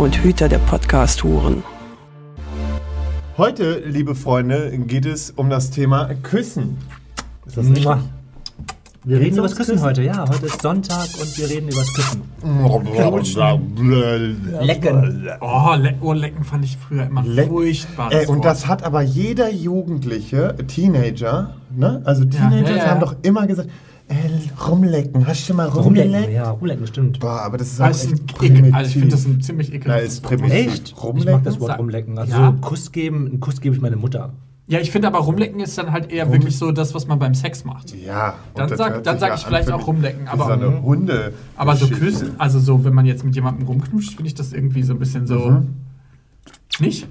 und Hüter der Podcast-Huren. Heute, liebe Freunde, geht es um das Thema Küssen. Ist das richtig? Wir reden über das Küssen, Küssen? heute, ja. Heute ist Sonntag und wir reden über das Küssen. Lecken. Oh, Le Ohrlecken fand ich früher immer Le- furchtbar. Ey, und das hat aber jeder Jugendliche, Teenager, ne? Also Teenager ja, ja. haben doch immer gesagt, rumlecken, hast du schon mal Rumlecken, rumgeleckt? ja, rumlecken, stimmt. Boah, aber das ist das auch echt primitiv. Also ich finde das ein ziemlich ekelhaftes primitiv. Echt? Ich mag Rumlecken? das Wort rumlecken. Also Ja. einen Kuss geben, einen Kuss gebe ich meiner Mutter. Ja, ich finde aber rumlecken ist dann halt eher wirklich so das, was man beim Sex macht. Ja. und Dann das sag- dann ja ich an vielleicht auch rumlecken, aber- so eine Hunde. Aber so küssen, also so, wenn man jetzt mit jemandem rumknutscht, finde ich das irgendwie so ein bisschen so. Mhm. Nicht?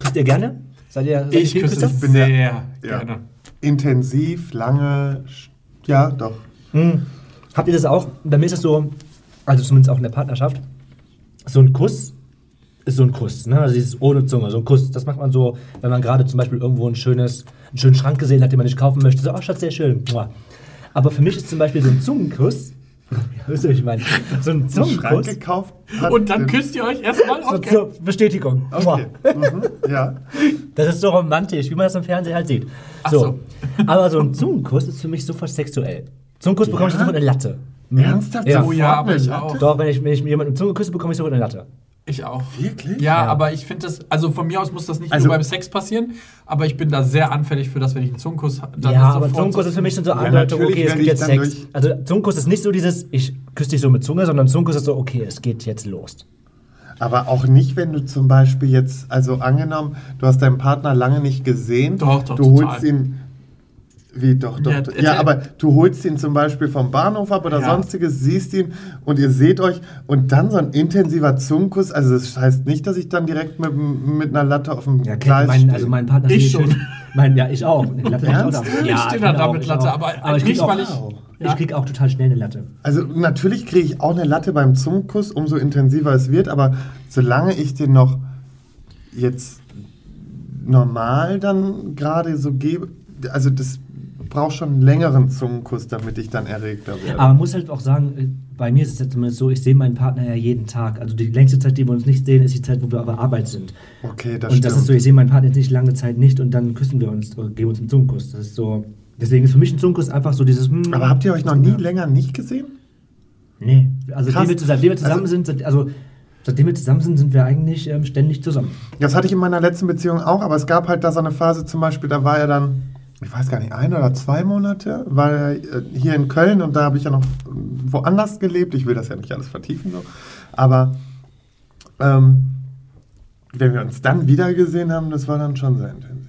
Küsst ihr gerne? Seid ihr, seid Ich küsse Küsser? bin der- sehr Ja. Intensiv, lange, ja, doch. Hm. Habt ihr das auch? Bei mir ist es so, also zumindest auch in der Partnerschaft, so ein Kuss ist so ein Kuss, ne? Also dieses ohne Zunge, so ein Kuss. Das macht man so, wenn man gerade zum Beispiel irgendwo ein schönes, einen schönen Schrank gesehen hat, den man nicht kaufen möchte. So, oh Schatz, sehr schön. Aber für mich ist zum Beispiel so ein Zungenkuss, wisst ihr, was ich meine? So ein Zungenkuss. gekauft. Und dann küsst ihr euch erstmal? So, Okay. zur Bestätigung. Okay. Mhm. Ja. Das ist so romantisch, wie man das im Fernsehen halt sieht. Ach So. so. Aber so ein Zungenkuss ist für mich sofort sexuell. Zungenkuss bekomme ich Ja? sofort eine Latte. Ernsthaft? Ja. Oh ja, aber ich eine auch. Doch, wenn ich, wenn ich jemanden Zunge küsse, bekomme ich sofort eine Latte. Ich auch. Wirklich? Ja, Ja. aber ich finde das, also von mir aus muss das nicht Also- nur beim Sex passieren, aber ich bin da sehr anfällig für das, wenn ich einen Zungenkuss habe. ja, aber Zungenkuss ist für mich schon so Andeutung, natürlich okay, es geht ich jetzt dann Sex. Also Zungenkuss ist nicht so dieses, ich küsse dich so mit Zunge, sondern Zungenkuss ist so, okay, es geht jetzt los. Aber auch nicht, wenn du zum Beispiel jetzt, also angenommen, du hast deinen Partner lange nicht gesehen. Doch, doch, Du total. holst ihn. Wie doch, doch. Ja, Ja, aber du holst ihn zum Beispiel vom Bahnhof ab oder Ja. sonstiges, siehst ihn und ihr seht euch und dann so ein intensiver Zungenkuss. Also, das heißt nicht, dass ich dann direkt mit, mit einer Latte auf dem Ja, Gleis mein, stehe. also mein Partner Ich ist schon. schön- Mein, ja, ich auch. Latte Ernst? ich auch. Ich Ja, stehe da auch, mit ich Latte, auch. aber ich nicht, weil auch, ich- Ich krieg auch total schnell eine Latte. Also natürlich kriege ich auch eine Latte beim Zungenkuss, umso intensiver es wird, aber solange ich den noch jetzt normal dann gerade so gebe, also das braucht schon einen längeren Zungenkuss, damit ich dann erregter werde. Aber man muss halt auch sagen, äh, bei mir ist es ja zumindest so, ich sehe meinen Partner ja jeden Tag. Also die längste Zeit, die wir uns nicht sehen, ist die Zeit, wo wir auf der Arbeit sind. okay, das und stimmt. das ist so, ich sehe meinen Partner jetzt nicht lange Zeit nicht und dann küssen wir uns oder geben uns einen Zungenkuss. Das ist so. Deswegen ist für mich ein Zungenkuss einfach so dieses. hm, aber habt ihr euch noch nie länger nicht gesehen? Nee. Also seitdem wir, seitdem wir zusammen Also- sind, also seitdem wir zusammen sind, sind wir eigentlich ähm, ständig zusammen. Das hatte ich in meiner letzten Beziehung auch, aber es gab halt da so eine Phase zum Beispiel, da war er dann, ich weiß gar nicht, ein oder zwei Monate, war er äh, hier in Köln und da habe ich ja noch woanders gelebt. Ich will das ja nicht alles vertiefen, so. aber ähm, wenn wir uns dann wieder gesehen haben, das war dann schon sehr intensiv.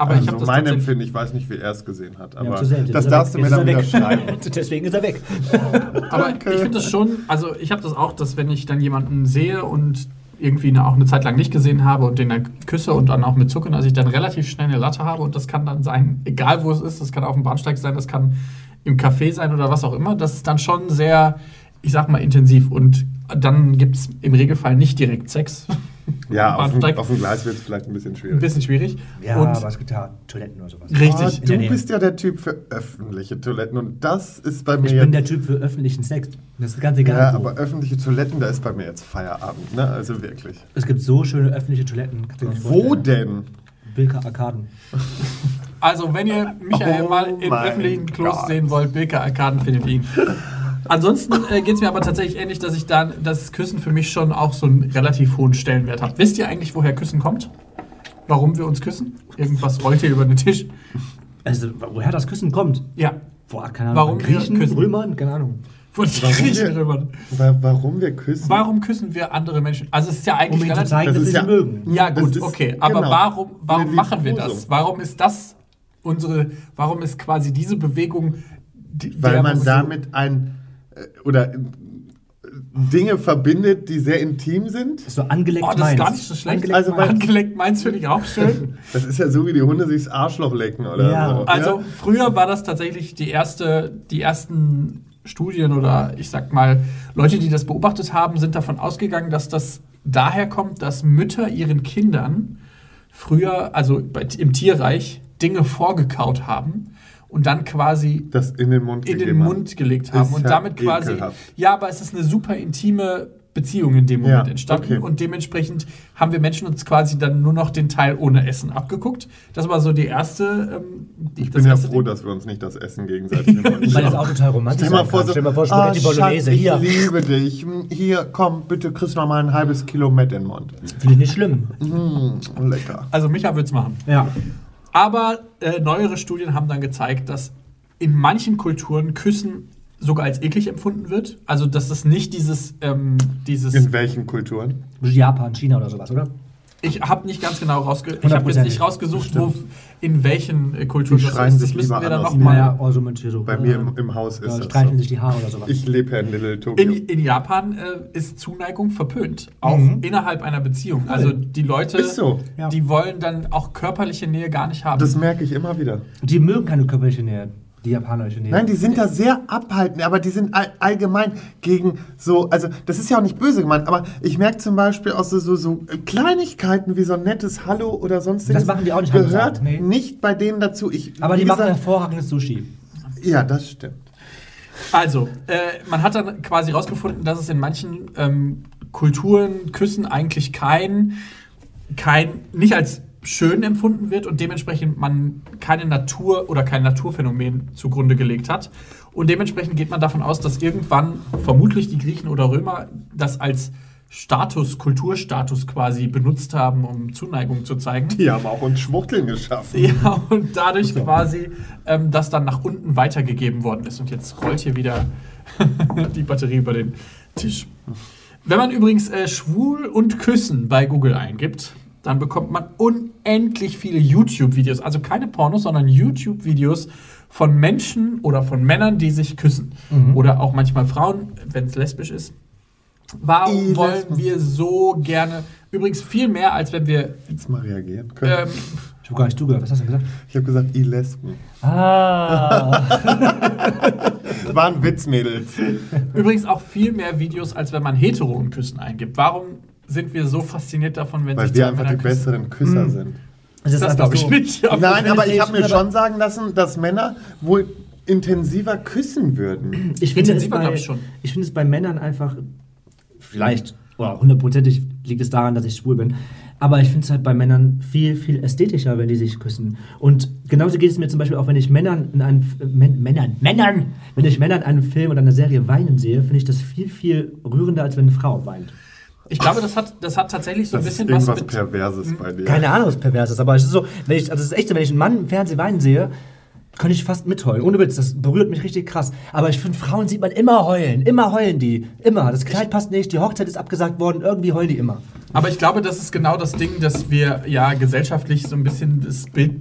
Aber ich also habe das mein Empfinden, ich weiß nicht, wie er es gesehen hat, Ja, aber zur Hälfte. das darfst du mir dann wieder er schreiben. weg. Deswegen ist er weg. Aber Danke. ich finde das schon, also ich habe das auch, dass wenn ich dann jemanden sehe und irgendwie eine, auch eine Zeit lang nicht gesehen habe und den dann küsse und dann auch mit zucken, dass ich dann relativ schnell eine Latte habe und das kann dann sein, egal wo es ist, das kann auf dem Bahnsteig sein, das kann im Café sein oder was auch immer, das ist dann schon sehr, ich sag mal, intensiv und dann gibt es im Regelfall nicht direkt Sex. Ja, auf dem, auf dem Gleis wird es vielleicht ein bisschen schwierig. Ein bisschen schwierig. Ja, und aber es gibt ja Toiletten oder sowas. richtig. Der du bist ja der Typ für öffentliche Toiletten und das ist bei mir Ich bin der Typ für öffentlichen Sex. Das ist ganz egal. Ja, wo. aber öffentliche Toiletten, da ist bei mir jetzt Feierabend, ne? Also wirklich. es gibt so schöne öffentliche Toiletten. Wo denn? Bilka Arkaden. Also, wenn ihr Michael Oh mal in öffentlichen Klos Gott. sehen wollt, Bilka Arkaden findet ihn. Ansonsten äh, geht es mir aber tatsächlich ähnlich, dass ich dann das Küssen für mich schon auch so einen relativ hohen Stellenwert habe. Wisst ihr eigentlich, woher Küssen kommt? Warum wir uns küssen? Irgendwas rollt hier über den Tisch. Also, woher das Küssen kommt? Ja, Boah, keine Ahnung. Warum wir Griechen, küssen? Römern, keine Ahnung. von den Warum Griechen. Wa- Warum wir küssen? Warum küssen wir andere Menschen? Also es ist ja Um eigentlich ihnen zu relativ... zeigen, Das dass wir sie ja- mögen. Ja, gut, ist- okay. Aber genau. warum, warum machen wir das? Warum ist das unsere, warum ist quasi diese Bewegung, die, Weil man damit ein oder äh, Dinge verbindet, die sehr intim sind. So angeleckt Oh, das ist Mainz. gar nicht so schlecht. Angeleckt Also, Mainz. Angeleckt meins finde ich auch schön. Das ist ja so, wie die Hunde sich das Arschloch lecken oder Ja. so. Also früher war das tatsächlich die erste, die ersten Studien oder ich sag mal, Leute, die das beobachtet haben, sind davon ausgegangen, dass das daher kommt, dass Mütter ihren Kindern früher, also im Tierreich, Dinge vorgekaut haben und dann quasi das in den Mund in den Mund gelegt haben Ist und ja damit quasi. ekelhaft. Ja, aber es ist eine super intime Beziehung in dem Moment Ja, entstanden okay. und dementsprechend haben wir Menschen uns quasi dann nur noch den Teil ohne Essen abgeguckt. Das war so die erste. Ähm, die, Ich das bin ja froh, Ding. dass wir uns nicht das Essen gegenseitig Mund Weil das auch total romantisch Stell vor, kann. so, Stell mal vor, Spaghetti Schatz, Bolognese. ich Hier. liebe dich. Hier, komm, bitte kriegst du noch mal ein halbes Kilo Met in den Mund. Finde ich nicht schlimm. Mm, lecker. Also Micha wird's machen. Ja. Aber äh, neuere Studien haben dann gezeigt, dass in manchen Kulturen Küssen sogar als eklig empfunden wird. Also dass es nicht dieses, ähm, dieses In welchen Kulturen? Japan, China oder sowas, oder? Ich habe nicht ganz genau rausgesucht. Ich habe jetzt nicht rausgesucht, wo, in welchen äh, Kulturen das ist. Das sich müssen wir dann nochmal. Also. Bei mir im, im Haus ist ja, das streicheln so. sich die Haare oder sowas. Ich lebe ja in Little Tokyo. In, in Japan äh, ist Zuneigung verpönt, auch Mhm. innerhalb einer Beziehung. Also die Leute, Ist so. Ja. die wollen dann auch körperliche Nähe gar nicht haben. das merke ich immer wieder. die mögen keine körperliche Nähe. Die japanische Nähe. Nein, die sind da sehr abhaltend, aber die sind all, allgemein gegen so, also das ist ja auch nicht böse gemeint, aber ich merke zum Beispiel aus so, so, so Kleinigkeiten wie so ein nettes Hallo oder sonstiges. Das machen die auch nicht, Gehört nee. nicht bei denen dazu. Ich, Aber die machen hervorragendes Sushi. Ja, das stimmt. Also, äh, man hat dann quasi rausgefunden, dass es in manchen ähm, Kulturen Küssen eigentlich kein, kein, nicht als schön empfunden wird und dementsprechend man keine Natur oder kein Naturphänomen zugrunde gelegt hat. Und dementsprechend geht man davon aus, dass irgendwann vermutlich die Griechen oder Römer das als Status, Kulturstatus quasi benutzt haben, um Zuneigung zu zeigen. Die haben auch uns Schwuchteln geschaffen. Ja, und dadurch quasi ähm, das dann nach unten weitergegeben worden ist. Und jetzt rollt hier wieder die Batterie über den Tisch. Wenn man übrigens äh, schwul und küssen bei Google eingibt, dann bekommt man unendlich viele YouTube-Videos. Also keine Pornos, sondern YouTube-Videos von Menschen oder von Männern, die sich küssen. Oder auch manchmal Frauen, wenn es lesbisch ist. Warum wollen wir so gerne, übrigens viel mehr, als wenn wir Jetzt mal reagieren können. ähm, Ich habe gar nicht zugehört. Was hast du gesagt? ich habe gesagt, i Lesben. Ah. Waren Witzmädels. Übrigens auch viel mehr Videos, als wenn man hetero und Küssen eingibt. Warum sind wir so fasziniert davon, wenn Weil sich wir einfach die küssen? besseren Küsser sind. Das ist Das glaube ich so. nicht. Ja. Nein, aber ich habe mir schon sagen lassen, dass Männer wohl intensiver küssen würden. Ich finde, es Intensiver, bei, glaub ich schon. ich finde es bei Männern einfach, vielleicht, oder hundertprozentig liegt es daran, dass ich schwul bin, aber ich finde es halt bei Männern viel, viel ästhetischer, wenn die sich küssen. Und genauso geht es mir zum Beispiel auch, wenn ich Männern in einem, äh, Män- Männern, Männern, wenn ich Männer in einem Film oder einer Serie weinen sehe, finde ich das viel, viel rührender, als wenn eine Frau weint. Ich glaube, das hat, das hat tatsächlich so ein Das ist bisschen was irgendwas mit. Perverses bei dir. Keine Ahnung, was pervers ist, aber es ist so, wenn ich, also es ist echt so, wenn ich einen Mann im Fernsehen weinen sehe, könnte ich fast mitheulen. Ohne Witz, das berührt mich richtig krass. Aber ich finde, Frauen sieht man immer heulen. Immer heulen die. Immer. Das Kleid passt nicht, die Hochzeit ist abgesagt worden, irgendwie heulen die immer. Aber ich glaube, das ist genau das Ding, dass wir ja gesellschaftlich so ein bisschen das Bild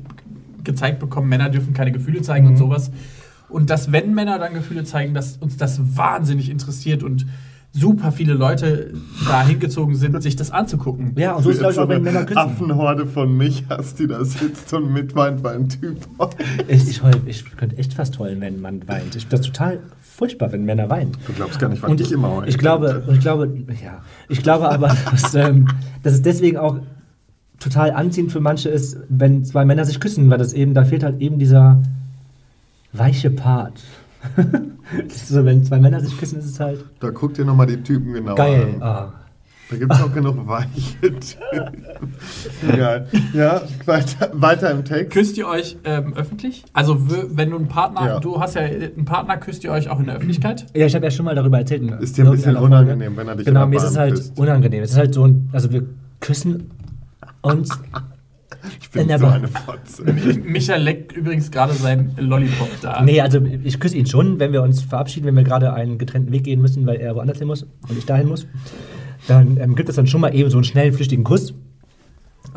gezeigt bekommen, Männer dürfen keine Gefühle zeigen Mhm. und sowas. Und dass, wenn Männer dann Gefühle zeigen, dass uns das wahnsinnig interessiert und super viele Leute da hingezogen sind, sich das anzugucken. Ja, und so ist es, glaube ich, auch, wenn Männer küssen. Affenhorde von Michas, die da sitzt und mitweint, ein Typ Ich, ich, heul, ich könnte echt fast heulen, wenn Mann weint. Ich finde das total furchtbar, wenn Männer weinen. Du glaubst gar nicht, was Und ich immer heule. ich glaube, ich glaube, ja, ich glaube aber, dass, ähm, dass es deswegen auch total anziehend für manche ist, wenn zwei Männer sich küssen, weil das eben, da fehlt halt eben dieser weiche Part. Das ist so, wenn zwei Männer sich küssen, ist es halt Da guck dir nochmal die Typen genau geil. an. Ah. Da gibt es auch genug weiche Typen. Egal. Ja, weiter, weiter im Text. Küsst ihr euch ähm, öffentlich? Also wenn du einen Partner, Ja. du hast ja einen Partner, küsst ihr euch auch in der Öffentlichkeit? Ja, ich habe ja schon mal darüber erzählt. in Ist dir ein bisschen unangenehm, wenn er dich Genau, in mir ist es halt küsst. unangenehm. Es ist halt so ein, also wir küssen uns Ich bin so eine Fotze. Michael leckt übrigens gerade sein Lollipop da. Nee, also ich küsse ihn schon, wenn wir uns verabschieden, wenn wir gerade einen getrennten Weg gehen müssen, weil er woanders hin muss und ich dahin muss. Dann ähm, gibt es dann schon mal eben so einen schnellen, flüchtigen Kuss.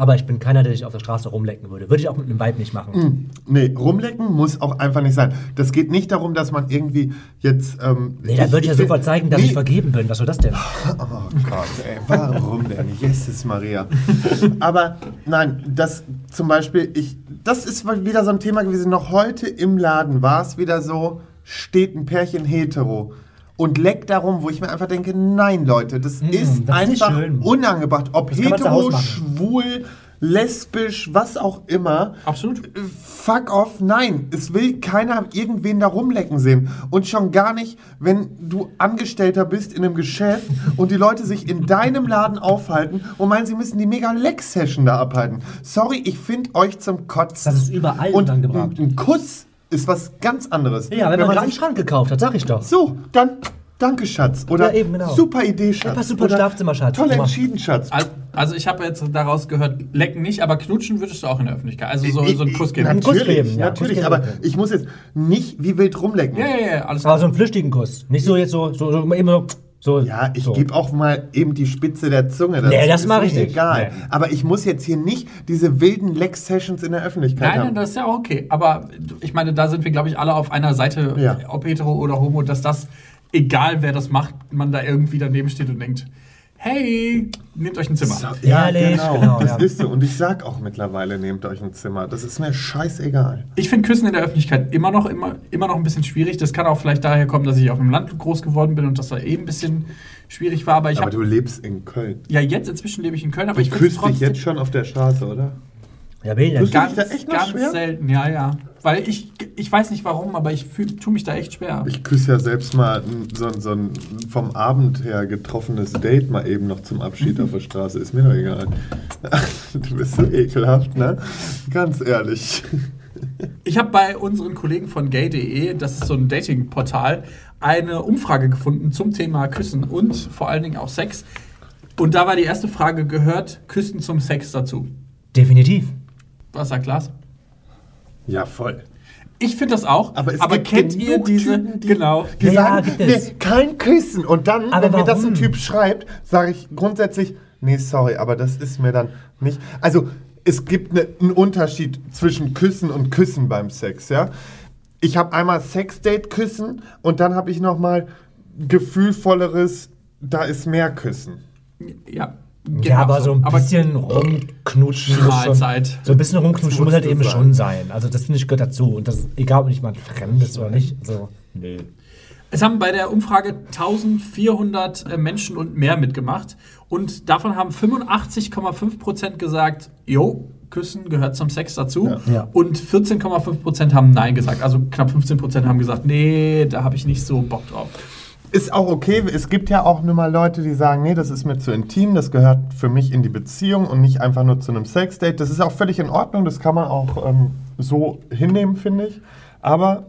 Aber ich bin keiner, der sich auf der Straße rumlecken würde. Würde ich auch mit einem Weib nicht machen. Nee, rumlecken muss auch einfach nicht sein. Das geht nicht darum, dass man irgendwie jetzt. Ähm, Nee, dann würde ich ja sofort zeigen, dass nee. ich vergeben bin. Was soll das denn? Oh Gott, ey, warum denn? Jesus Maria. Aber nein, das zum Beispiel, ich, das ist wieder so ein Thema gewesen. Noch heute im Laden war es wieder so, steht ein Pärchen hetero und leckt darum, wo ich mir einfach denke, nein, Leute, das ist das ist nicht einfach schön. unangebracht. Ob Das hetero, schwul, lesbisch, was auch immer. Absolut. Fuck off, nein. Es will keiner irgendwen da rumlecken sehen. Und schon gar nicht, wenn du Angestellter bist in einem Geschäft und die Leute sich in deinem Laden aufhalten und meinen, sie müssen die mega Leck-Session da abhalten. Sorry, ich finde euch zum Kotzen. Das ist überall und unangebracht. ein Kuss ist was ganz anderes. Ja, wenn, man gerade einen Schrank gekauft hat, sag ich doch. So, dann danke, Schatz. Oder Ja, eben, genau. super Idee, Schatz. Passt super Oder Schlafzimmer, Schatz. Toll entschieden, Schatz. Al- Also ich habe jetzt daraus gehört, lecken nicht, aber knutschen würdest du auch in der Öffentlichkeit. Also so, so einen Kuss geben. Einen Kuss Natürlich, geben, ja, natürlich, Kuss aber ich muss jetzt nicht wie wild rumlecken. Ja, ja, ja, alles Aber klar. so einen flüchtigen Kuss. Nicht so jetzt so, so, so immer so. So Ja, ich so. gebe auch mal eben die Spitze der Zunge. Nee, das ist mach mir ich nicht. Egal. Nee. Aber ich muss jetzt hier nicht diese wilden Leck-Sessions in der Öffentlichkeit Nein, nein, haben. das ist ja auch okay. Aber ich meine, da sind wir, glaube ich, alle auf einer Seite, Ja. ob hetero oder homo, dass das, egal wer das macht, man da irgendwie daneben steht und denkt, hey, nehmt euch ein Zimmer. So, Ja, Ehrlich, genau, genau, das ja. ist so. Und ich sag auch mittlerweile, nehmt euch ein Zimmer. Das ist mir scheißegal. Ich finde Küssen in der Öffentlichkeit immer noch, immer, immer noch ein bisschen schwierig. Das kann auch vielleicht daher kommen, dass ich auf dem Land groß geworden bin und das da eben ein bisschen schwierig war. Aber ich Aber habe du lebst in Köln. ja jetzt inzwischen lebe ich in Köln, aber Du ich küsst dich jetzt schon auf der Straße, oder? Ja? Küsst du ganz, dich da echt ganz schwer? selten. Ja, ja. Weil ich, ich weiß nicht warum, aber ich tue mich da echt schwer. Ich küsse ja selbst mal so, ein- so ein vom Abend her getroffenes Date mal eben noch zum Abschied Mhm. auf der Straße. Ist mir doch egal. Du bist so ekelhaft, ne? Ganz ehrlich. Ich habe bei unseren Kollegen von gay.de, das ist so ein Dating-Portal, eine Umfrage gefunden zum Thema Küssen und vor allen Dingen auch Sex. Und da war die erste Frage, gehört Küssen zum Sex dazu? Definitiv. Was sagt Lars? Ja, voll. Ich finde das auch, Aber aber, kennt ihr diese, Typen, die- genau, Die Ja, sagen, gibt nee, kein Küssen. Und dann, Aber wenn mir das ein warum? Typ schreibt, sage ich grundsätzlich, nee, sorry, aber das ist mir dann nicht. Also, es gibt ne, einen Unterschied zwischen Küssen und Küssen beim Sex, ja. Ich habe einmal Sexdate-Küssen und dann habe ich nochmal gefühlvolleres, da ist mehr Küssen. ja. Ja, genau aber so ein Aber bisschen rumknutschen muss schon. Mahlzeit. So ein bisschen rumknutschen muss halt eben sein. schon sein. Also das finde ich gehört dazu. Und das ist egal, ob nicht mal Fremdes oder nicht. Also, nee. Es haben bei der Umfrage 1400 äh, Menschen und mehr mitgemacht. Und davon haben 85,5% gesagt, jo, Küssen gehört zum Sex dazu. Ja. Ja. Und 14,5% haben Nein gesagt. Also knapp 15% haben gesagt, nee, da habe ich nicht so Bock drauf. Ist auch okay. Es gibt ja auch nur mal Leute, die sagen, nee, das ist mir zu intim, das gehört für mich in die Beziehung und nicht einfach nur zu einem Sexdate. Das ist auch völlig in Ordnung, das kann man auch ähm, so hinnehmen, finde ich. Aber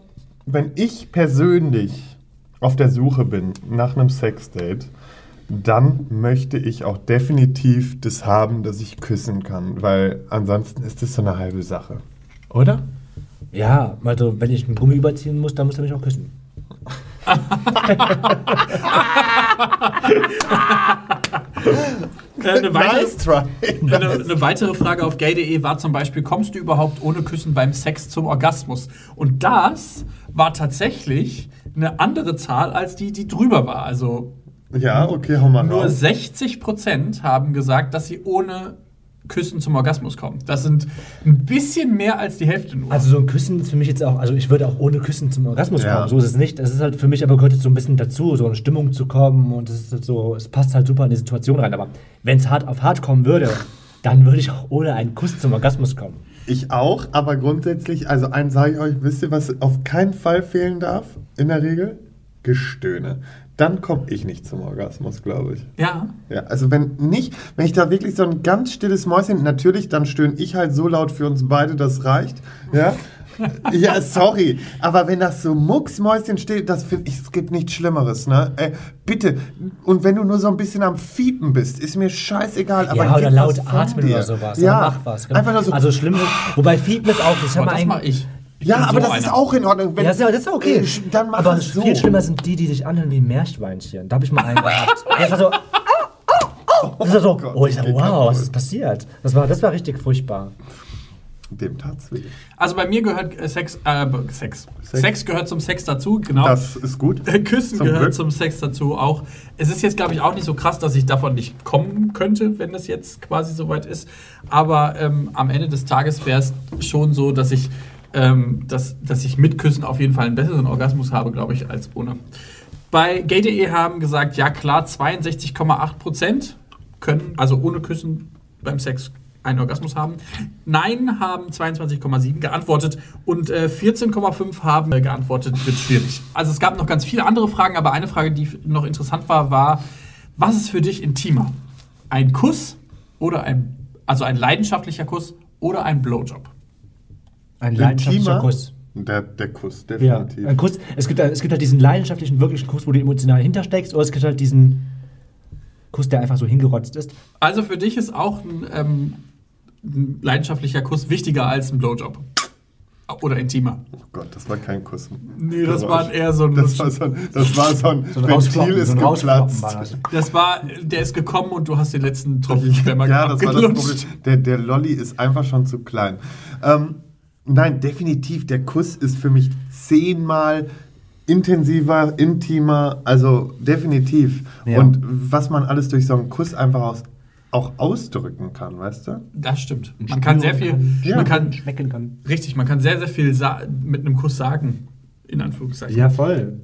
wenn ich persönlich auf der Suche bin nach einem Sexdate, dann möchte ich auch definitiv das haben, dass ich küssen kann, weil ansonsten ist das so eine halbe Sache. Oder? Ja, also wenn ich einen Gummi überziehen muss, dann muss er mich auch küssen. Äh, eine, weitere, Nice eine, eine weitere Frage auf gay.de war zum Beispiel, kommst du überhaupt ohne Küssen beim Sex zum Orgasmus? Und das war tatsächlich eine andere Zahl als die, die drüber war. Also Ja, okay, hau mal Nur raus. 60% haben gesagt, dass sie ohne Küssen zum Orgasmus kommen. Das sind ein bisschen mehr als die Hälfte nur. Also so ein Küssen ist für mich jetzt auch, also ich würde auch ohne Küssen zum Orgasmus Ja. kommen. So ist es nicht. Das ist halt für mich aber gehört jetzt so ein bisschen dazu, so in Stimmung zu kommen und es ist halt so, es passt halt super in die Situation rein. Aber wenn es hart auf hart kommen würde, dann würde ich auch ohne einen Kuss zum Orgasmus kommen. Ich auch, aber grundsätzlich, also eins sage ich euch, wisst ihr, was auf keinen Fall fehlen darf, in der Regel? Gestöhne. Dann komme ich nicht zum Orgasmus, glaube ich. ja. Ja, also wenn nicht, wenn ich da wirklich so ein ganz stilles Mäuschen, natürlich, dann stöhne ich halt so laut für uns beide, das reicht. Ja, ja sorry, aber wenn das so mucksmäuschen steht, das finde ich, es gibt nichts Schlimmeres, ne? Äh, bitte, und wenn du nur so ein bisschen am Fiepen bist, ist mir scheißegal, aber ja, oder laut atmen dir. oder sowas. Ja, mach was. genau. einfach nur so. Also schlimm wobei Fiepen ist auch, ich habe mal das mache ich. Ja, aber so das ist einer. auch in Ordnung. Wenn, Ja, das ist, das ist okay. Äh, dann mach Aber es so. viel schlimmer sind die, die sich anhören wie Meerschweinchen. Da habe ich mal einen gehabt. Der war so, Das ist so, Gott, oh, ich das geht wow, was ist passiert? Das war, das war richtig furchtbar. Dem tat's weh. Also bei mir gehört äh, Sex, äh, Sex. Sex. Sex. gehört zum Sex dazu, genau. Das ist gut. Küssen Zum gehört Glück. zum Sex dazu auch. Es ist jetzt, glaube ich, auch nicht so krass, dass ich davon nicht kommen könnte, wenn das jetzt quasi soweit ist. Aber ähm, am Ende des Tages wäre es schon so, dass ich, ähm, dass, dass ich mit Küssen auf jeden Fall einen besseren Orgasmus habe, glaube ich, als ohne. Bei gay.de haben gesagt, ja klar, 62,8 Prozent können, also ohne Küssen beim Sex einen Orgasmus haben. Nein haben 22,7 geantwortet und äh, 14,5 haben geantwortet, wird schwierig. Also es gab noch ganz viele andere Fragen, aber eine Frage, die noch interessant war, war, was ist für dich intimer? Ein Kuss oder ein, also ein leidenschaftlicher Kuss oder ein Blowjob? Ein leidenschaftlicher Intimer? Kuss. Der, der Kuss, Ja, definitiv. ein Kuss. Es gibt, es gibt halt diesen leidenschaftlichen, wirklichen Kuss, wo du emotional hintersteckst, oder es gibt halt diesen Kuss, der einfach so hingerotzt ist. Also für dich ist auch ein, ähm, ein leidenschaftlicher Kuss wichtiger als ein Blowjob. Oder intimer. Oh Gott, das war kein Kuss. Nee, das war eher so ein Das war so ein, das war so ein, So ein Ventil ist so geplatzt. war das. Das war, der ist gekommen und du hast den letzten Tropfen Sperma Ja, das war das. Problem. Der, der Lolli ist einfach schon zu klein. Ähm, nein, definitiv, der Kuss ist für mich zehnmal intensiver, intimer, also definitiv. Ja. Und was man alles durch so einen Kuss einfach aus, auch ausdrücken kann, weißt du? Das stimmt. Man kann sehr viel, Ja. man kann, schmecken kann. richtig, man kann sehr, sehr viel mit einem Kuss sagen. In Anführungszeichen. Ja, voll.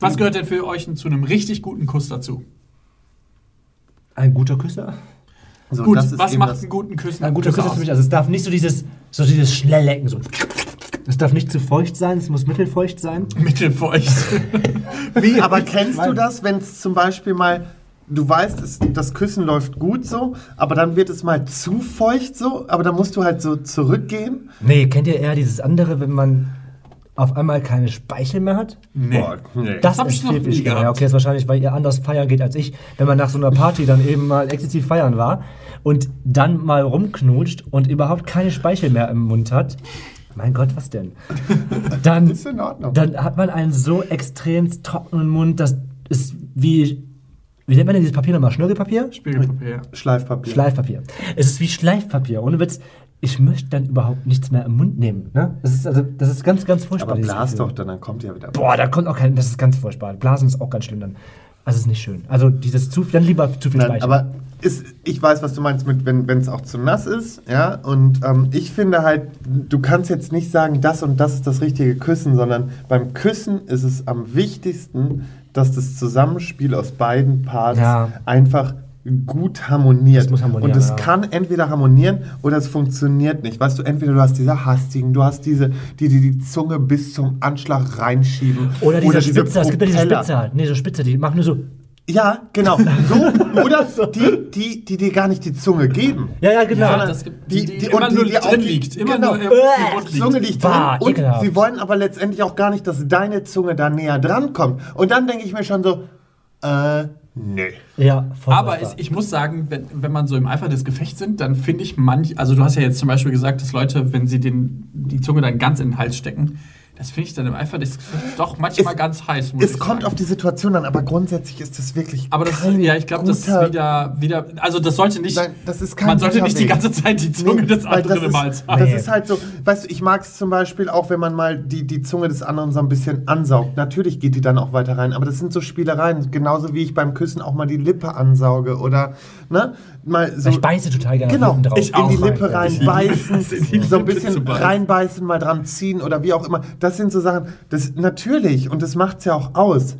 Was gehört denn für euch zu einem richtig guten Kuss dazu? Ein guter Küsser? So, Gut, das ist was eben macht das- einen guten Kuss, Ein guter Kuss Küsser ist für mich, also es darf nicht so dieses, so dieses Schnelllecken, so. Es darf nicht zu feucht sein, es muss mittelfeucht sein. Mittelfeucht. Wie, aber kennst du das, wenn es zum Beispiel mal, du weißt, es, das Küssen läuft gut so, aber dann wird es mal zu feucht so, aber dann musst du halt so zurückgehen? Nee, kennt ihr eher dieses andere, wenn man auf einmal keine Speichel mehr hat? nee. Boah, nee. Das hab ist gehabt. Ja, okay, das ist wahrscheinlich, weil ihr anders feiern geht als ich. Wenn man nach so einer Party dann eben mal exzessiv feiern war und dann mal rumknutscht und überhaupt keine Speichel mehr im Mund hat. Mein Gott, was denn? Dann, Ist in Ordnung. dann hat man einen so extrem trockenen Mund, das ist wie. Wie nennt man denn dieses Papier nochmal? Schnürgelpapier? Spiegelpapier. Schleifpapier. Schleifpapier. Es ist wie Schleifpapier. Ohne Witz. Ich möchte dann überhaupt nichts mehr im Mund nehmen. Ne? Das, ist also, das ist ganz, ganz furchtbar. aber blas doch, dann, dann kommt ja wieder. Boah, da kommt auch kein. Das ist ganz furchtbar. Blasen ist auch ganz schlimm dann. Also ist nicht schön. Also dieses zu, dann lieber zu viel Nein, Speichel. aber ist, ich weiß, was du meinst mit, wenn es auch zu nass ist, ja. Und ähm, ich finde halt, du kannst jetzt nicht sagen, das und das ist das richtige Küssen, sondern beim Küssen ist es am wichtigsten, dass das Zusammenspiel aus beiden Parts Ja. einfach gut harmoniert. Es muss harmonieren, und es ja. kann entweder harmonieren oder es funktioniert nicht. Weißt du, entweder du hast diese hastigen, du hast diese, die die, die Zunge bis zum Anschlag reinschieben. oder diese Spitze, es gibt ja diese. Spitze halt. Nee, so Spitze, die machen nur so. Ja, genau. So, oder die, die, die dir gar nicht die Zunge geben. Ja, ja, genau. Ja, das gibt, die, die, die- immer und nur die- drin liegt. Immer genau. nur im, Äh, im Die Zunge liegt. liegt Bah, drin und ekelhaft. sie wollen aber letztendlich auch gar nicht, dass deine Zunge da näher dran kommt. Und dann denke ich mir schon so, äh, nee. ja, voll Aber es, ich muss sagen, wenn, wenn man so im Eifer des Gefechts sind, dann finde ich manch, also du hast ja jetzt zum Beispiel gesagt, dass Leute, wenn sie den, die Zunge dann ganz in den Hals stecken, das finde ich dann im Eifer des Gefechts doch manchmal Es- ganz heiß. muss Es ich kommt sagen. auf die Situation an, aber grundsätzlich ist das wirklich. Aber das, kein ja, ich glaube, das ist wieder, wieder, also das sollte nicht, Nein, das ist kein man sollte nicht die Weg. ganze Zeit die Zunge Nee, des anderen im ist- Hals haben. Das Nee. ist halt so, weißt du, ich mag es zum Beispiel auch, wenn man mal die, die Zunge des anderen so ein bisschen ansaugt. Natürlich geht die dann auch weiter rein, aber das sind so Spielereien. Genauso wie ich beim Küssen auch mal die Lippe ansauge oder, ne, mal so. ich beiße total gerne Genau, drauf. Ich in die Lippe reinbeißen, die so ein bisschen reinbeißen, mal dran ziehen oder wie auch immer. Das sind so Sachen, das natürlich und das macht es ja auch aus.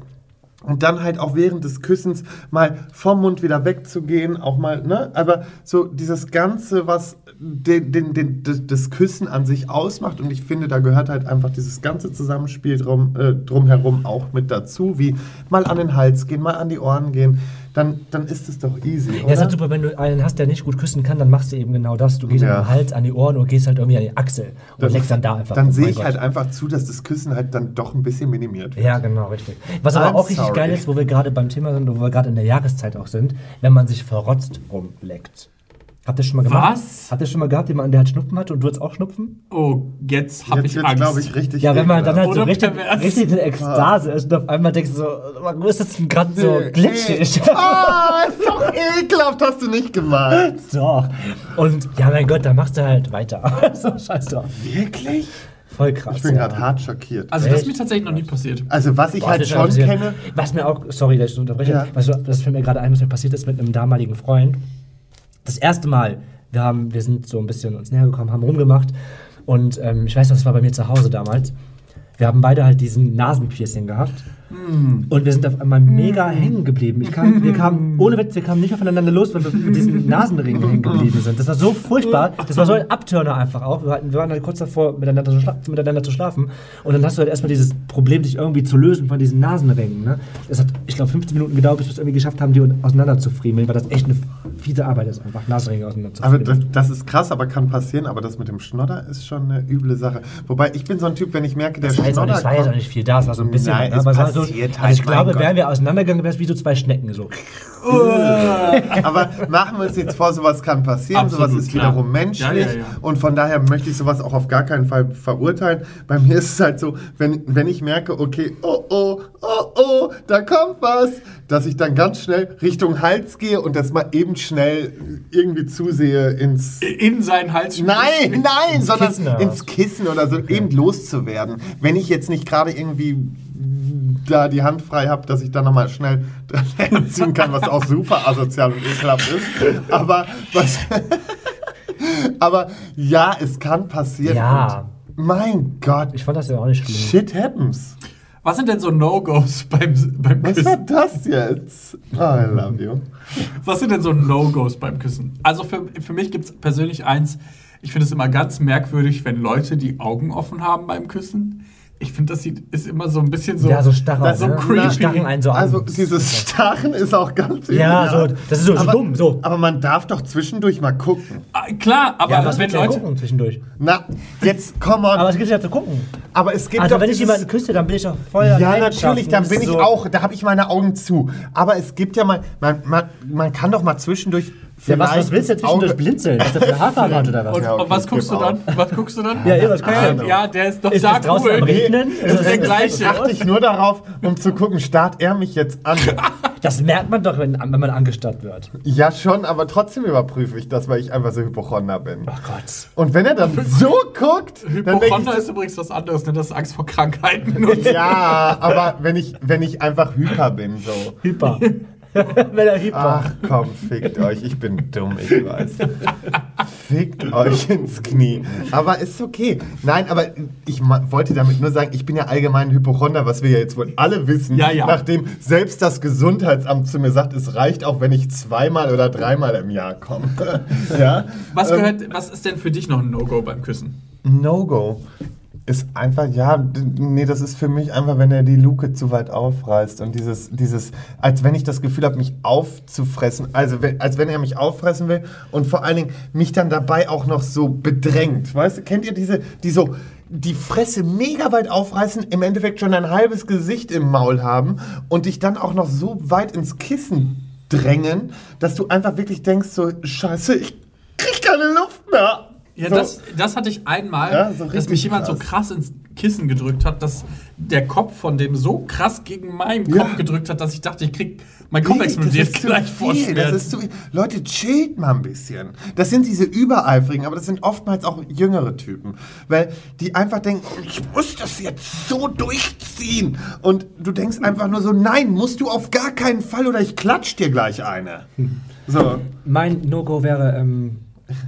Und dann halt auch während des Küssens mal vom Mund wieder wegzugehen, auch mal, ne? Aber so dieses Ganze, was den, den, den, das, Küssen an sich ausmacht, und ich finde, da gehört halt einfach dieses ganze Zusammenspiel drum, äh, drumherum auch mit dazu, wie mal an den Hals gehen, mal an die Ohren gehen, dann, dann ist es doch easy, Ja, oder? ist halt super, wenn du einen hast, der nicht gut küssen kann, dann machst du eben genau das. Du gehst Ja. am Hals, an die Ohren und gehst halt irgendwie an die Achsel und leckst dann da einfach. Dann Oh sehe ich Gott. halt einfach zu, dass das Küssen halt dann doch ein bisschen minimiert wird. Ja, genau, richtig. Was aber I'm auch richtig sorry. geil ist, wo wir gerade beim Thema sind, wo wir gerade in der Jahreszeit auch sind, wenn man sich verrotzt rumleckt. Habt ihr schon mal gemacht? Was? Habt ihr schon mal gehabt, jemanden, der hat Schnupfen hatte und du hast auch Schnupfen? Oh, jetzt habe Jetzt ich wird's, Angst. glaube ich, richtig Ja, wenn man dann halt so richtig, pervers. richtig in Ekstase ist und auf einmal denkst du so, wo ist das denn gerade so Nee, glitschig? Ah, ist doch ekelhaft, hast du nicht gemacht. Doch. Und ja, mein Gott, da machst du halt weiter. so, scheiß drauf. Wirklich? Voll krass. Ich bin ja. gerade hart schockiert. Also, das ist mir tatsächlich noch nie passiert. Also, was ich Boah, halt das ist schon passiert. kenne, Was mir auch, sorry, dass ich unterbreche, Ja. was, das fällt mir gerade ein, was mir passiert ist mit einem damaligen Freund. Das erste Mal, wir, haben, wir sind so ein bisschen uns näher gekommen, haben rumgemacht und ähm, ich weiß noch, das war bei mir zu Hause damals. Wir haben beide halt diesen Nasenpiercing gehabt. Und wir sind auf einmal mega hängen geblieben. Ich kam, wir kamen, ohne Witz, wir kamen nicht aufeinander los, weil wir mit diesen Nasenringen hängen geblieben sind. Das war so furchtbar. Das war so ein Abturner einfach auch. Wir, hatten, wir waren halt kurz davor, miteinander zu, miteinander zu schlafen. Und dann hast du halt erstmal dieses Problem, dich irgendwie zu lösen von diesen Nasenringen. Ne? Es hat, ich glaube, 15 Minuten gedauert, bis wir es irgendwie geschafft haben, die auseinander zu friemeln, weil das echt eine fiese Arbeit ist, einfach Nasenringe auseinander zu aber das, friemeln. das ist krass, aber kann passieren. Aber das mit dem Schnodder ist schon eine üble Sache. Wobei, ich bin so ein Typ, wenn ich merke, der Das auch Schnodder nicht, es war jetzt auch nicht viel da, es war so ein bisschen. Nein, ne? aber es war so, passiert halt, also ich glaube, wären wir auseinandergegangen, wäre es wie so zwei Schnecken. So. Aber machen wir uns jetzt vor, sowas kann passieren, Absolut, sowas ist klar. wiederum menschlich Ja, ja, ja. und von daher möchte ich sowas auch auf gar keinen Fall verurteilen. Bei mir ist es halt so, wenn, wenn ich merke, okay, oh oh, oh oh, da kommt was, dass ich dann ganz schnell Richtung Hals gehe und das mal eben schnell irgendwie zusehe ins... In seinen Hals Nein, nein, sondern Kissen, ins Kissen oder so, eben loszuwerden. Wenn ich jetzt nicht gerade irgendwie da die Hand frei habe, dass ich da nochmal schnell dran ziehen kann, was auch super asozial und ekelhaft ist. Aber was. aber ja, es kann passieren. Ja. Und mein Gott, Ich fand das ja auch nicht schlimm. shit happens. Was sind denn so No-Gos beim, beim Was war Küssen? das jetzt? Oh, I love you. Was sind denn so No-Gos beim Küssen? Also für, für mich gibt es persönlich eins, ich finde es immer ganz merkwürdig, wenn Leute die Augen offen haben beim Küssen. Ich finde, das sieht, ist immer so ein bisschen so. ja, so starren. das ist so ne? creepy. Starren einen so an. Also dieses Starren ist auch ganz Ja, so, das ist so, so aber, dumm, so. Aber man darf doch zwischendurch mal gucken. Ah, Klar, aber ja, was wenn Leute. gucken zwischendurch? Na, jetzt, come on. Aber es gibt ja zu gucken. Aber es gibt Also doch wenn ich jemanden küsse, dann bin ich doch voll Ja, natürlich, dann bin ich so- auch, da habe ich meine Augen zu. Aber es gibt ja mal, man, man, man kann doch mal zwischendurch. Ja, was, was willst du denn zwischendurch blinzeln? Ist das für Haarfarbe oder was? Und, Ja, okay, und was guckst du geb dann? Was guckst du dann? Ja, ja, was Ähm, denn? ja, der ist doch Ist da das draußen cool. am Regnen? Das ist der Jetzt gleiche. achte ich nur darauf, um zu gucken, starrt er mich jetzt an. Das merkt man doch, wenn, wenn man angestarrt wird. ja, schon, aber trotzdem überprüfe ich das, weil ich einfach so Hypochonder bin. Oh Gott. Und wenn er dann so guckt, Hypochonder ist übrigens was anderes, ne? Das ist Angst vor Krankheiten. Ja, aber wenn ich, wenn ich einfach hyper bin, so. Hyper. wenn er hyper. Ach komm, fickt euch. Ich bin dumm, ich weiß. Fickt euch ins Knie. Aber ist okay. Nein, aber ich wollte damit nur sagen, ich bin ja allgemein Hypochonder, was wir ja jetzt wohl alle wissen. Ja, ja. Nachdem selbst das Gesundheitsamt zu mir sagt, es reicht auch, wenn ich zweimal oder dreimal im Jahr komme. ja? was, Ähm, gehört, was ist denn für dich noch ein No-Go beim Küssen? No-Go. Ist einfach, ja, nee, das ist für mich einfach, wenn er die Luke zu weit aufreißt und dieses, dieses, als wenn ich das Gefühl habe, mich aufzufressen, also als wenn er mich auffressen will und vor allen Dingen mich dann dabei auch noch so bedrängt. Weißt du, kennt ihr diese, die so die Fresse mega weit aufreißen, im Endeffekt schon ein halbes Gesicht im Maul haben und dich dann auch noch so weit ins Kissen drängen, dass du einfach wirklich denkst, so, scheiße, ich krieg keine Luft mehr. Ja, So. das, das hatte ich einmal, Ja, so dass mich jemand krass. so krass ins Kissen gedrückt hat, dass der Kopf von dem so krass gegen meinen Ja. Kopf gedrückt hat, dass ich dachte, ich krieg, mein Kopf explodiert das ist gleich zu vor viel, das Schmerzen. ist zu, Leute, chillt mal ein bisschen. Das sind diese Übereifrigen, aber das sind oftmals auch jüngere Typen. Weil die einfach denken, ich muss das jetzt so durchziehen. Und du denkst einfach nur so, nein, musst du auf gar keinen Fall oder ich klatsch dir gleich eine. So. Mein No-Go wäre ähm,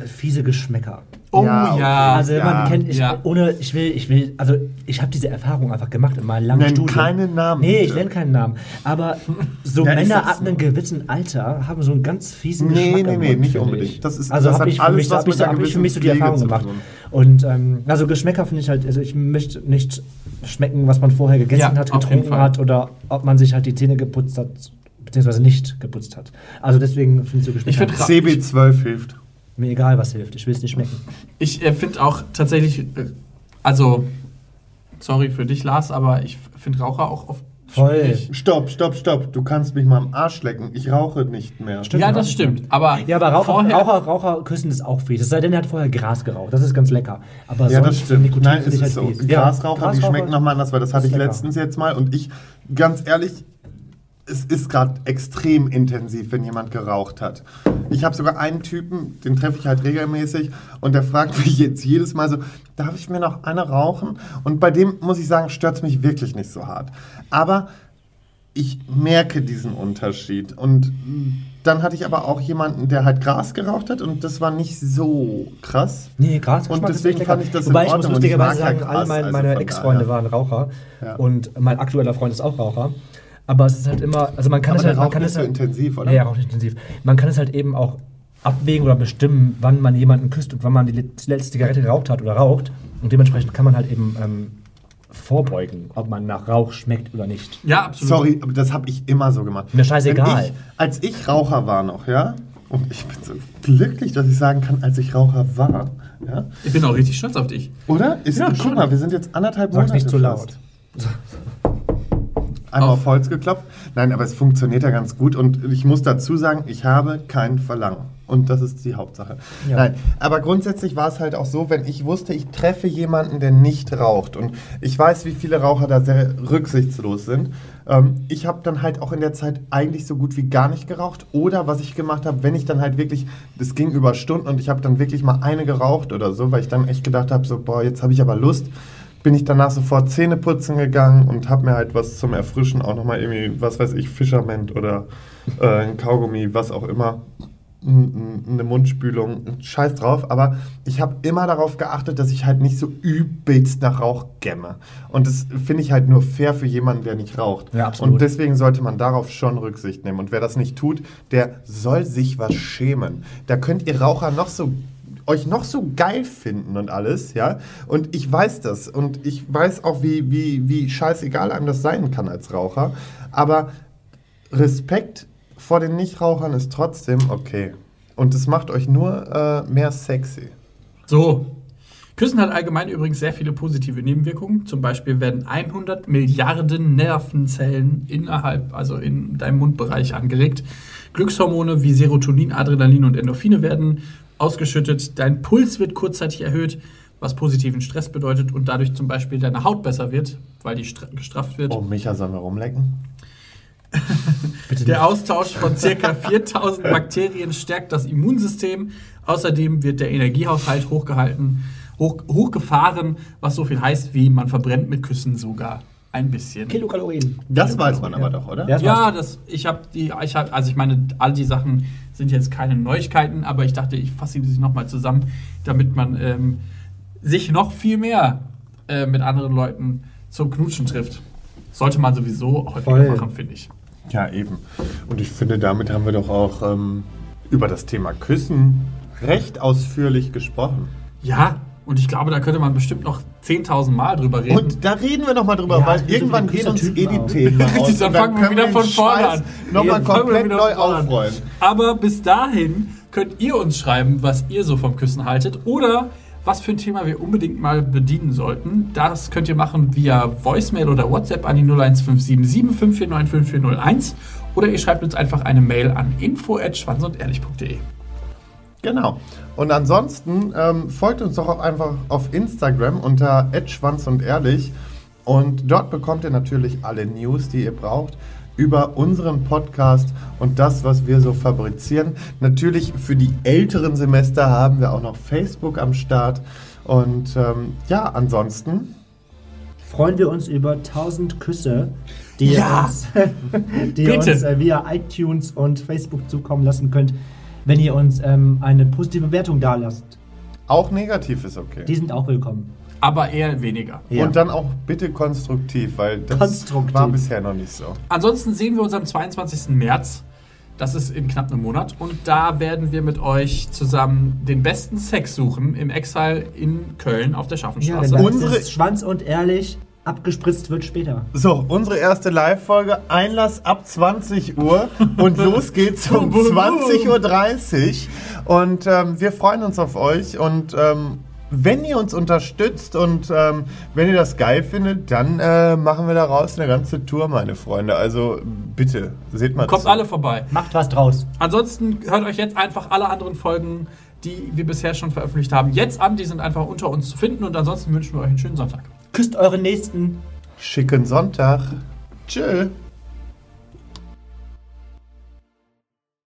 fiese Geschmäcker. Oh Ja, ja. Also ja, man kennt, ich, ja. ohne, ich will, ich will, also ich habe diese Erfahrung einfach gemacht in meinem langen Nenn Studium. keinen Namen, Nee, ich nenne keinen Namen. Aber so Ja, Männer ab einem gewissen Alter haben so einen ganz fiesen Nee, Geschmack. nee, nee, Mund, nicht finde unbedingt. ich. Das ist- also das habe ich, für alles mich, was hab ich, mit so, einer hab ich für mich so die gewissen Erfahrung Pflege gemacht. Und ähm, also Geschmäcker finde ich halt, also ich möchte nicht schmecken, was man vorher gegessen Ja, hat, getrunken hat oder ob man sich halt die Zähne geputzt hat, beziehungsweise nicht geputzt hat. Also deswegen finde ich so Geschmäcker. Ich find- CB12 hilft. Mir egal, was hilft. Ich will es nicht schmecken. Ich äh, finde auch tatsächlich, äh, also, sorry für dich, Lars, aber ich finde Raucher auch oft Voll. Stopp, stopp, stopp. Du kannst mich mal am Arsch lecken. Ich rauche nicht mehr. Ja, das stimmt. Aber, Ja, aber Raucher, vorher, Raucher, Raucher küssen ist auch fies. Es sei denn, er hat vorher Gras geraucht. Das ist ganz lecker. Aber Ja, das sonst stimmt. Nikotin Nein, es ich ist halt so. fies. Ja, Grasraucher, die schmecken nochmal anders, weil das hatte ich lecker. letztens jetzt mal. Und ich, ganz ehrlich, es ist gerade extrem intensiv, wenn jemand geraucht hat. Ich habe sogar einen Typen, den treffe ich halt regelmäßig und der fragt mich jetzt jedes Mal so, darf ich mir noch eine rauchen? Und bei dem, muss ich sagen, stört es mich wirklich nicht so hart. Aber ich merke diesen Unterschied. Und dann hatte ich aber auch jemanden, der halt Gras geraucht hat und das war nicht so krass. Nee, Gras Und deswegen fand ich das in Wobei ich muss Ordnung ich lustigerweise mag ja sagen, Gras, meine, also meine von Ex-Freunde daher. waren Raucher Ja. und mein aktueller Freund ist auch Raucher. Aber es ist halt immer, also man kann Aber es halt, man kann nicht es so halt, intensiv, oder? Nee, er raucht nicht intensiv. Man kann es halt eben auch abwägen oder bestimmen, wann man jemanden küsst und wann man die let- letzte Zigarette geraucht hat oder raucht. Und dementsprechend kann man halt eben ähm, vorbeugen, ob man nach Rauch schmeckt oder nicht. ja, absolut. Sorry, aber das habe ich immer so gemacht. Mir scheißegal. Ich, als ich Raucher war noch, ja, und ich bin so glücklich, dass ich sagen kann, als ich Raucher war, ja, Ich bin auch richtig stolz auf dich. oder? Ist, Ja, guck schon. mal, wir sind jetzt anderthalb Sag's Monate nicht zu fast. laut. Einmal Auf. auf Holz geklopft. Nein, aber es funktioniert ja ganz gut und ich muss dazu sagen, ich habe kein Verlangen. Und das ist die Hauptsache. Ja. Nein, aber grundsätzlich war es halt auch so, wenn ich wusste, ich treffe jemanden, der nicht raucht und ich weiß, wie viele Raucher da sehr rücksichtslos sind. Ähm, ich habe dann halt auch in der Zeit eigentlich so gut wie gar nicht geraucht. Oder was ich gemacht habe, wenn ich dann halt wirklich, das ging über Stunden und ich habe dann wirklich mal eine geraucht oder so, weil ich dann echt gedacht habe, so, boah, jetzt habe ich aber Lust bin ich danach sofort Zähne putzen gegangen und habe mir halt was zum Erfrischen auch nochmal irgendwie, was weiß ich, Fischerment oder äh, ein Kaugummi, was auch immer, eine Mundspülung, scheiß drauf, aber ich habe immer darauf geachtet, dass ich halt nicht so übelst nach Rauch gämme. Und das finde ich halt nur fair für jemanden, der nicht raucht. Ja, absolut. Und deswegen sollte man darauf schon Rücksicht nehmen. Und wer das nicht tut, der soll sich was schämen. Da könnt ihr Raucher noch so euch noch so geil finden und alles, ja. Und ich weiß das. Und ich weiß auch, wie, wie, wie scheißegal einem das sein kann als Raucher. Aber Respekt vor den Nichtrauchern ist trotzdem okay. Und es macht euch nur äh, mehr sexy. So. Küssen hat allgemein übrigens sehr viele positive Nebenwirkungen. Zum Beispiel werden 100 Milliarden Nervenzellen innerhalb, also in deinem Mundbereich angeregt. Glückshormone wie Serotonin, Adrenalin und Endorphine werden ausgeschüttet. Dein Puls wird kurzzeitig erhöht, was positiven Stress bedeutet und dadurch zum Beispiel deine Haut besser wird, weil die stra- gestrafft wird. Oh, Micha, sollen wir rumlecken? Bitte Der Austausch von ca. 4000 Bakterien stärkt das Immunsystem. Außerdem wird der Energiehaushalt hochgehalten, hoch, hochgefahren, was so viel heißt wie man verbrennt mit Küssen sogar ein bisschen. Kilokalorien. Das weiß man aber doch, oder? Ja. Ja, das, ich habe die, ich hab, also ich meine, all die Sachen sind jetzt keine Neuigkeiten, aber ich dachte, ich fasse sie nochmal zusammen, damit man ähm, sich noch viel mehr äh, mit anderen Leuten zum Knutschen trifft. Sollte man sowieso häufiger Voll. machen, finde ich. Ja, eben. Und ich finde, damit haben wir doch auch ähm, über das Thema Küssen recht ausführlich gesprochen. Ja, und ich glaube, da könnte man bestimmt noch 10.000 Mal drüber reden. Und da reden wir nochmal drüber, Ja, weil irgendwann gehen uns eh die. Themen aus. Richtig, dann fangen wir wieder von vorne an. Nochmal komplett neu aufrollen. Aber bis dahin könnt ihr uns schreiben, was ihr so vom Küssen haltet oder was für ein Thema wir unbedingt mal bedienen sollten. Das könnt ihr machen via Voicemail oder WhatsApp an die 01577 549 5401 oder ihr schreibt uns einfach eine Mail an info@schwanzundehrlich.de. Genau. Und ansonsten ähm, folgt uns doch auch einfach auf Instagram unter @schwanz und ehrlich und dort bekommt ihr natürlich alle News, die ihr braucht über unseren Podcast und das, was wir so fabrizieren. Natürlich für die älteren Semester haben wir auch noch Facebook am Start und ähm, ja, ansonsten freuen wir uns über 1000 Küsse, die ihr Ja. uns, die ihr uns äh, via iTunes und Facebook zukommen lassen könnt, wenn ihr uns ähm, eine positive Bewertung da lasst. auch negativ ist okay. Die sind auch willkommen. Aber eher weniger. Ja. Und dann auch bitte konstruktiv, weil das Konstruktiv. war bisher noch nicht so. Ansonsten sehen wir uns am 22. März. Das ist in knapp einem Monat. Und da werden wir mit euch zusammen den besten Sex suchen im Exile in Köln auf der Ja, Schaffenstraße. dann Unsere- ist Schwanz und ehrlich abgespritzt wird später. So, unsere erste Live-Folge, Einlass ab 20 Uhr und los geht's um 20.30 Uhr. Und ähm, wir freuen uns auf euch und ähm, wenn ihr uns unterstützt und ähm, wenn ihr das geil findet, dann äh, machen wir daraus eine ganze Tour, meine Freunde. Also bitte, seht mal Kommt zu. alle vorbei. Macht was draus. Ansonsten hört euch jetzt einfach alle anderen Folgen, die wir bisher schon veröffentlicht haben, jetzt an. Die sind einfach unter uns zu finden. Und ansonsten wünschen wir euch einen schönen Sonntag. Küsst eure Nächsten. Schicken Sonntag. Tschö.